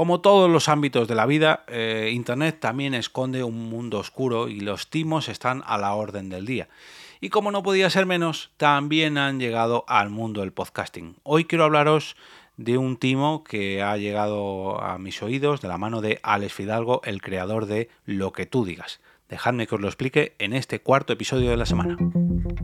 Como todos los ámbitos de la vida, eh, Internet también esconde un mundo oscuro y los timos están a la orden del día. Y como no podía ser menos, también han llegado al mundo del podcasting. Hoy quiero hablaros de un timo que ha llegado a mis oídos de la mano de Alex Fidalgo, el creador de Lo que tú digas. Dejadme que os lo explique en este cuarto episodio de la semana.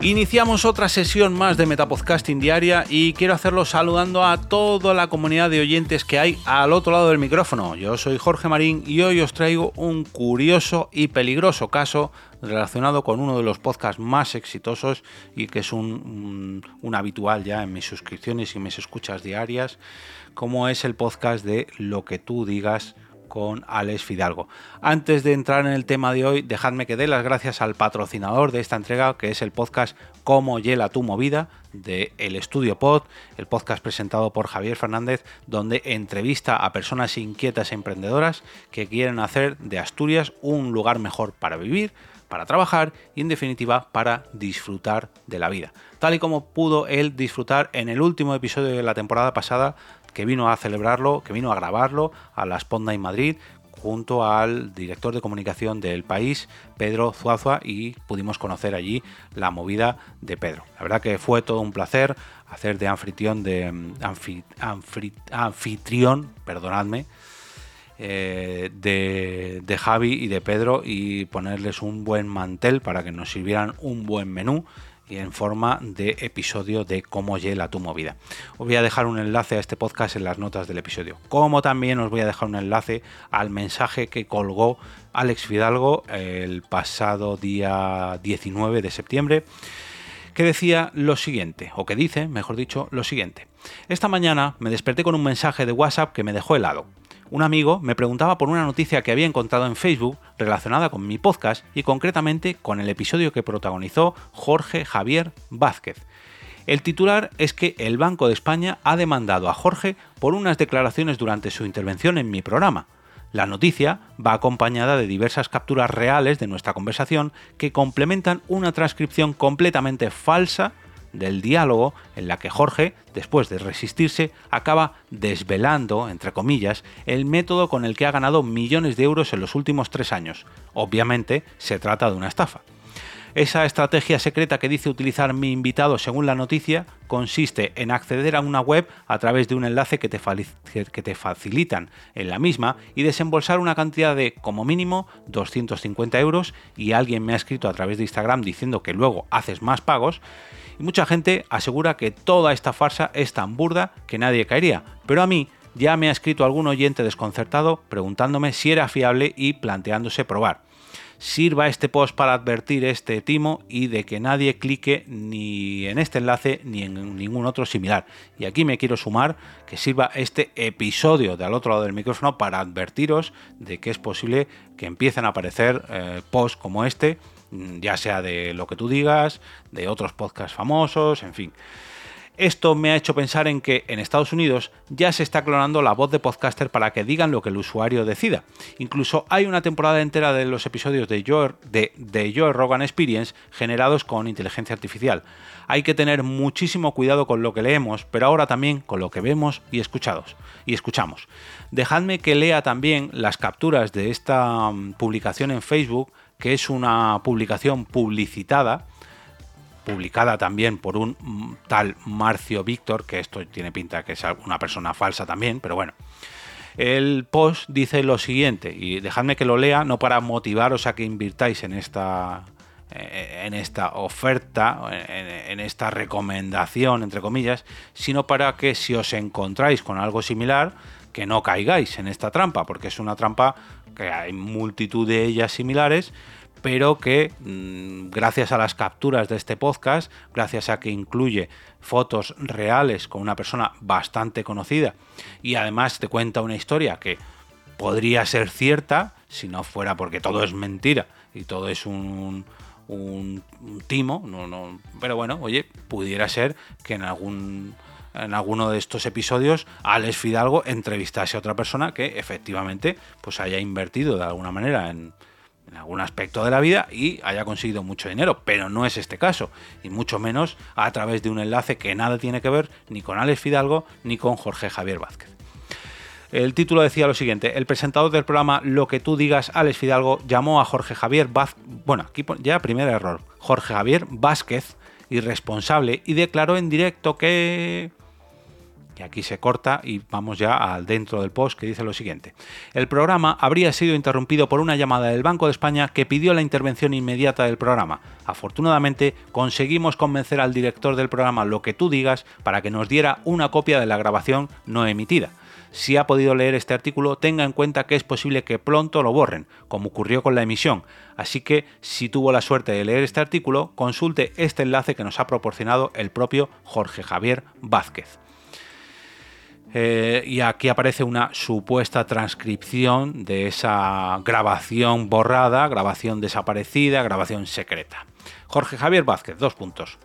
Iniciamos otra sesión más de Metapodcasting Diaria y quiero hacerlo saludando a toda la comunidad de oyentes que hay al otro lado del micrófono. Yo soy Jorge Marín y hoy os traigo un curioso y peligroso caso relacionado con uno de los podcasts más exitosos y que es un, un habitual ya en mis suscripciones y mis escuchas diarias, como es el podcast de Lo que tú digas con Alex Fidalgo. Antes de entrar en el tema de hoy, dejadme que dé las gracias al patrocinador de esta entrega, que es el podcast Cómo hiela tu movida, de El Estudio Pod, el podcast presentado por Javier Fernández, donde entrevista a personas inquietas e emprendedoras que quieren hacer de Asturias un lugar mejor para vivir, para trabajar y en definitiva para disfrutar de la vida. Tal y como pudo él disfrutar en el último episodio de la temporada pasada que vino a celebrarlo, que vino a grabarlo a la Sponda en Madrid junto al director de comunicación del país, Pedro Zuazua, y pudimos conocer allí la movida de Pedro. La verdad que fue todo un placer hacer de anfitrión, de anfitrión, perdonadme, eh, de, de Javi y de Pedro y ponerles un buen mantel para que nos sirvieran un buen menú en forma de episodio de cómo llega tu movida. Os voy a dejar un enlace a este podcast en las notas del episodio, como también os voy a dejar un enlace al mensaje que colgó Alex Fidalgo el pasado día 19 de septiembre, que decía lo siguiente, o que dice, mejor dicho, lo siguiente. Esta mañana me desperté con un mensaje de WhatsApp que me dejó helado un amigo me preguntaba por una noticia que había encontrado en Facebook relacionada con mi podcast y concretamente con el episodio que protagonizó Jorge Javier Vázquez. El titular es que el Banco de España ha demandado a Jorge por unas declaraciones durante su intervención en mi programa. La noticia va acompañada de diversas capturas reales de nuestra conversación que complementan una transcripción completamente falsa del diálogo en la que Jorge, después de resistirse, acaba desvelando, entre comillas, el método con el que ha ganado millones de euros en los últimos tres años. Obviamente se trata de una estafa. Esa estrategia secreta que dice utilizar mi invitado según la noticia consiste en acceder a una web a través de un enlace que te, facilitan en la misma y desembolsar una cantidad de como mínimo 250 euros y alguien me ha escrito a través de Instagram diciendo que luego haces más pagos y mucha gente asegura que toda esta farsa es tan burda que nadie caería, pero a mí ya me ha escrito algún oyente desconcertado preguntándome si era fiable y planteándose probar. Sirva este post para advertir este timo y de que nadie clique ni en este enlace ni en ningún otro similar. Y aquí me quiero sumar que sirva este episodio de al otro lado del micrófono para advertiros de que es posible que empiecen a aparecer eh, posts como este Mm, ya sea de lo que tú digas, de otros podcasts famosos, en fin. Esto me ha hecho pensar en que en Estados Unidos ya se está clonando la voz de podcaster para que digan lo que el usuario decida. Incluso hay una temporada entera de los episodios de Joe, de, Joe Rogan Experience generados con inteligencia artificial. Hay que tener muchísimo cuidado con lo que leemos, pero ahora también con lo que vemos y, escuchados, y escuchamos. Dejadme que lea también las capturas de esta mm, publicación en Facebook que es una publicación publicitada, publicada también por un tal Marcio Víctor, que esto tiene pinta que es una persona falsa también, pero bueno. El post dice lo siguiente, y dejadme que lo lea, no para motivaros a que invirtáis en esta, eh, en esta oferta, en, esta recomendación, entre comillas, sino para que si os encontráis con algo similar, que no caigáis en esta trampa, porque es una trampa que hay multitud de ellas similares, pero que mm, gracias a las capturas de este podcast, gracias a que incluye fotos reales con una persona bastante conocida y además te cuenta una historia que podría ser cierta si no fuera porque todo es mentira y todo es un, un, timo, no, no, pero bueno, oye, pudiera ser que en algún en alguno de estos episodios Alex Fidalgo entrevistase a otra persona que efectivamente pues haya invertido de alguna manera en, en algún aspecto de la vida y haya conseguido mucho dinero, pero no es este caso, y mucho menos a través de un enlace que nada tiene que ver ni con Alex Fidalgo ni con Jorge Javier Vázquez. El título decía lo siguiente, el presentador del programa Lo que tú digas, Alex Fidalgo, llamó a Jorge Javier Vázquez, bueno, aquí ya primer error, Jorge Javier Vázquez, irresponsable, y declaró en directo que y aquí se corta y vamos ya al dentro del post que dice lo siguiente. El programa habría sido interrumpido por una llamada del Banco de España que pidió la intervención inmediata del programa. Afortunadamente conseguimos convencer al director del programa Lo que tú digas para que nos diera una copia de la grabación no emitida. Si ha podido leer este artículo, tenga en cuenta que es posible que pronto lo borren, como ocurrió con la emisión. Así que, si tuvo la suerte de leer este artículo, consulte este enlace que nos ha proporcionado el propio Jorge Javier Vázquez. Eh, y aquí aparece una supuesta transcripción de esa grabación borrada, grabación desaparecida, grabación secreta. Jorge Javier Vázquez, dos puntos.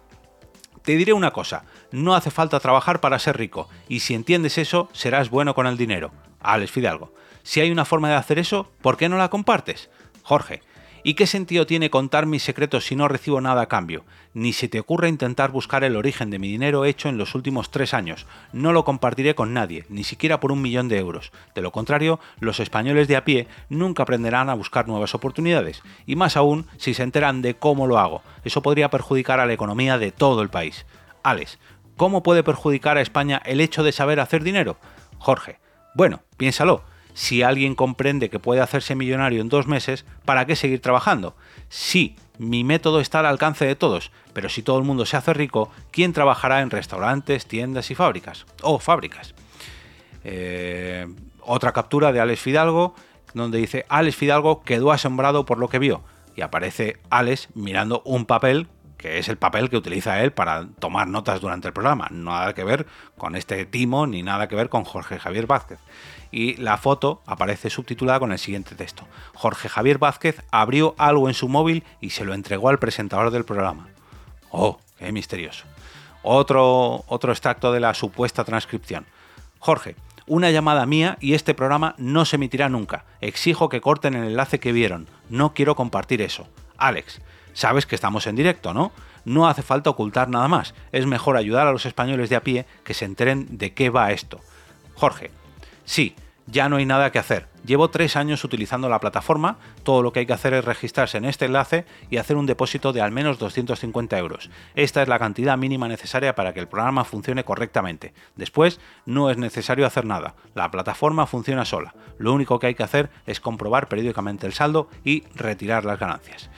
Te diré una cosa, no hace falta trabajar para ser rico, y si entiendes eso, serás bueno con el dinero. Alex Fidalgo. Si hay una forma de hacer eso, ¿por qué no la compartes? Jorge, ¿Y qué sentido tiene contar mis secretos si no recibo nada a cambio? Ni se te ocurra intentar buscar el origen de mi dinero hecho en los últimos tres años. No lo compartiré con nadie, ni siquiera por un millón de euros. De lo contrario, los españoles de a pie nunca aprenderán a buscar nuevas oportunidades, y más aún si se enteran de cómo lo hago. Eso podría perjudicar a la economía de todo el país. Alex, ¿cómo puede perjudicar a España el hecho de saber hacer dinero? Jorge, bueno, piénsalo si alguien comprende que puede hacerse millonario en dos meses, ¿para qué seguir trabajando? Sí, mi método está al alcance de todos, pero si todo el mundo se hace rico, ¿quién trabajará en restaurantes, tiendas y fábricas? O fábricas. Eh, otra captura de Alex Fidalgo, donde dice, Alex Fidalgo quedó asombrado por lo que vio. Y aparece Alex mirando un papel que es el papel que utiliza él para tomar notas durante el programa. Nada que ver con este timo ni nada que ver con Jorge Javier Vázquez y la foto aparece subtitulada con el siguiente texto. Jorge Javier Vázquez abrió algo en su móvil y se lo entregó al presentador del programa. Oh, qué misterioso. Otro, otro extracto de la supuesta transcripción. Jorge, una llamada mía y este programa no se emitirá nunca. Exijo que corten el enlace que vieron. No quiero compartir eso. Alex, sabes que estamos en directo, ¿no? No hace falta ocultar nada más. Es mejor ayudar a los españoles de a pie que se enteren de qué va esto. Jorge, sí, ya no hay nada que hacer. Llevo tres años utilizando la plataforma, todo lo que hay que hacer es registrarse en este enlace y hacer un depósito de al menos 250 euros. Esta es la cantidad mínima necesaria para que el programa funcione correctamente. Después, no es necesario hacer nada, la plataforma funciona sola. Lo único que hay que hacer es comprobar periódicamente el saldo y retirar las ganancias.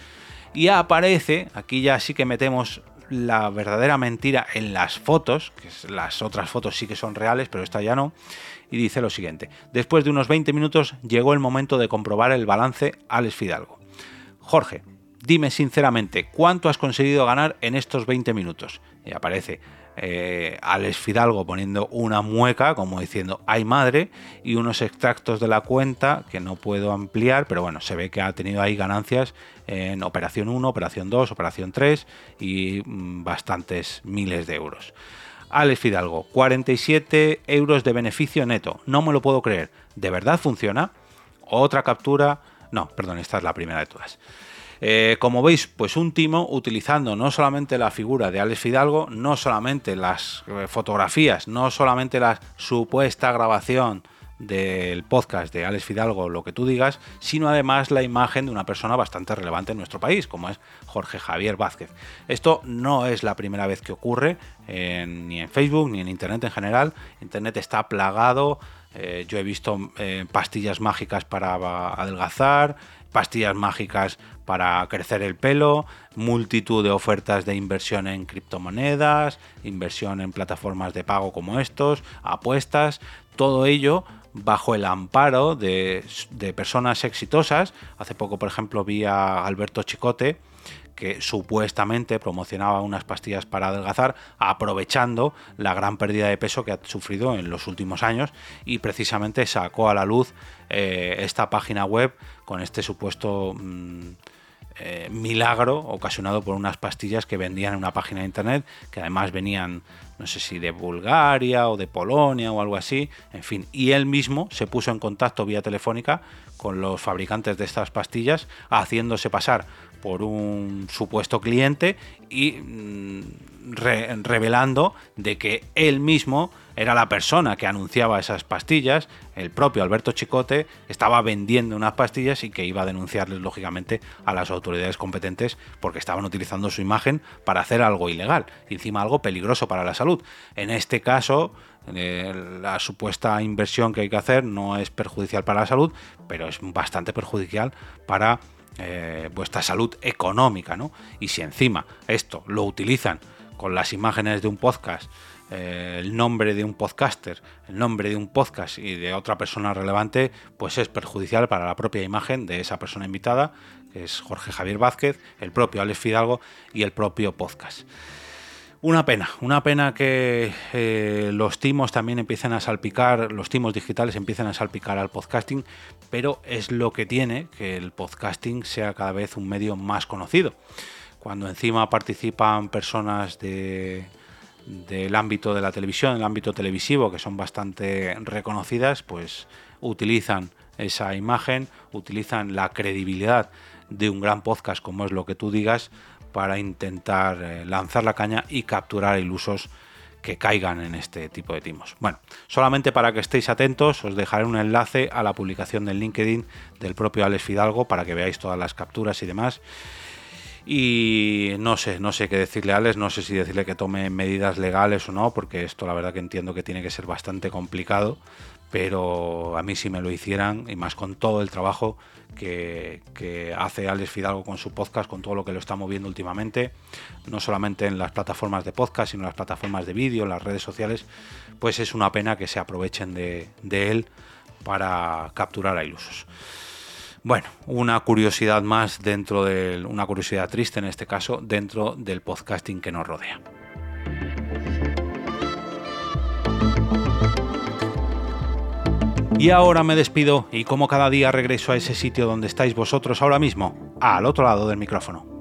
Y aparece, aquí ya sí que metemos la verdadera mentira en las fotos, que las otras fotos sí que son reales, pero esta ya no, y dice lo siguiente, después de unos 20 minutos llegó el momento de comprobar el balance Alex Fidalgo. Jorge, dime sinceramente, ¿cuánto has conseguido ganar en estos 20 minutos? Y aparece eh, Alex Fidalgo poniendo una mueca, como diciendo, hay madre, y unos extractos de la cuenta que no puedo ampliar, pero bueno, se ve que ha tenido ahí ganancias en operación 1, operación 2, operación 3 y mm, bastantes miles de euros. Alex Fidalgo, 47 euros de beneficio neto. No me lo puedo creer. ¿De verdad funciona? Otra captura. No, perdón, esta es la primera de todas. Eh, como veis, pues un timo utilizando no solamente la figura de Alex Fidalgo, no solamente las eh, fotografías, no solamente la supuesta grabación del podcast de Alex Fidalgo, lo que tú digas, sino además la imagen de una persona bastante relevante en nuestro país, como es Jorge Javier Vázquez. Esto no es la primera vez que ocurre, ni en Facebook, ni en Internet en general. Internet está plagado. Eh, yo he visto pastillas mágicas para adelgazar, pastillas mágicas para crecer el pelo, multitud de ofertas de inversión en criptomonedas, inversión en plataformas de pago como estos, apuestas, todo ello bajo el amparo de, personas exitosas. Hace poco, por ejemplo, vi a Alberto Chicote, que supuestamente promocionaba unas pastillas para adelgazar, aprovechando la gran pérdida de peso que ha sufrido en los últimos años y precisamente sacó a la luz eh, esta página web con este supuesto... Mm, eh, milagro ocasionado por unas pastillas que vendían en una página de internet, que además venían, no sé si de Bulgaria o de Polonia o algo así, en fin, y él mismo se puso en contacto vía telefónica con los fabricantes de estas pastillas, haciéndose pasar por un supuesto cliente y mm, revelando de que él mismo era la persona que anunciaba esas pastillas, el propio Alberto Chicote estaba vendiendo unas pastillas y que iba a denunciarles lógicamente a las autoridades competentes porque estaban utilizando su imagen para hacer algo ilegal, y encima algo peligroso para la salud. En este caso, eh, la supuesta inversión que hay que hacer no es perjudicial para la salud, pero es bastante perjudicial para eh, vuestra salud económica, ¿no? Y si encima esto lo utilizan con las imágenes de un podcast, eh, el nombre de un podcaster, el nombre de un podcast y de otra persona relevante, pues es perjudicial para la propia imagen de esa persona invitada, que es Jorge Javier Vázquez, el propio Alex Fidalgo y el propio podcast. Una pena, una pena que eh, los timos también empiecen a salpicar, los timos digitales empiecen a salpicar al podcasting, pero es lo que tiene que el podcasting sea cada vez un medio más conocido. Cuando encima participan personas de, del ámbito de la televisión, el ámbito televisivo, que son bastante reconocidas, pues utilizan esa imagen, utilizan la credibilidad de un gran podcast como es lo que tú digas para intentar eh, lanzar la caña y capturar ilusos que caigan en este tipo de timos. Bueno, solamente para que estéis atentos, os dejaré un enlace a la publicación del LinkedIn del propio Alex Fidalgo para que veáis todas las capturas y demás. Y no sé, no sé qué decirle a Alex, no sé si decirle que tome medidas legales o no, porque esto la verdad que entiendo que tiene que ser bastante complicado, pero a mí si me lo hicieran, y más con todo el trabajo que, hace Alex Fidalgo con su podcast, con todo lo que lo está moviendo últimamente, no solamente en las plataformas de podcast, sino en las plataformas de vídeo, en las redes sociales, pues es una pena que se aprovechen de, de él para capturar a ilusos. Bueno, una curiosidad más dentro de una curiosidad triste en este caso, dentro del podcasting que nos rodea. Y ahora me despido y como cada día regreso a ese sitio donde estáis vosotros ahora mismo, al otro lado del micrófono.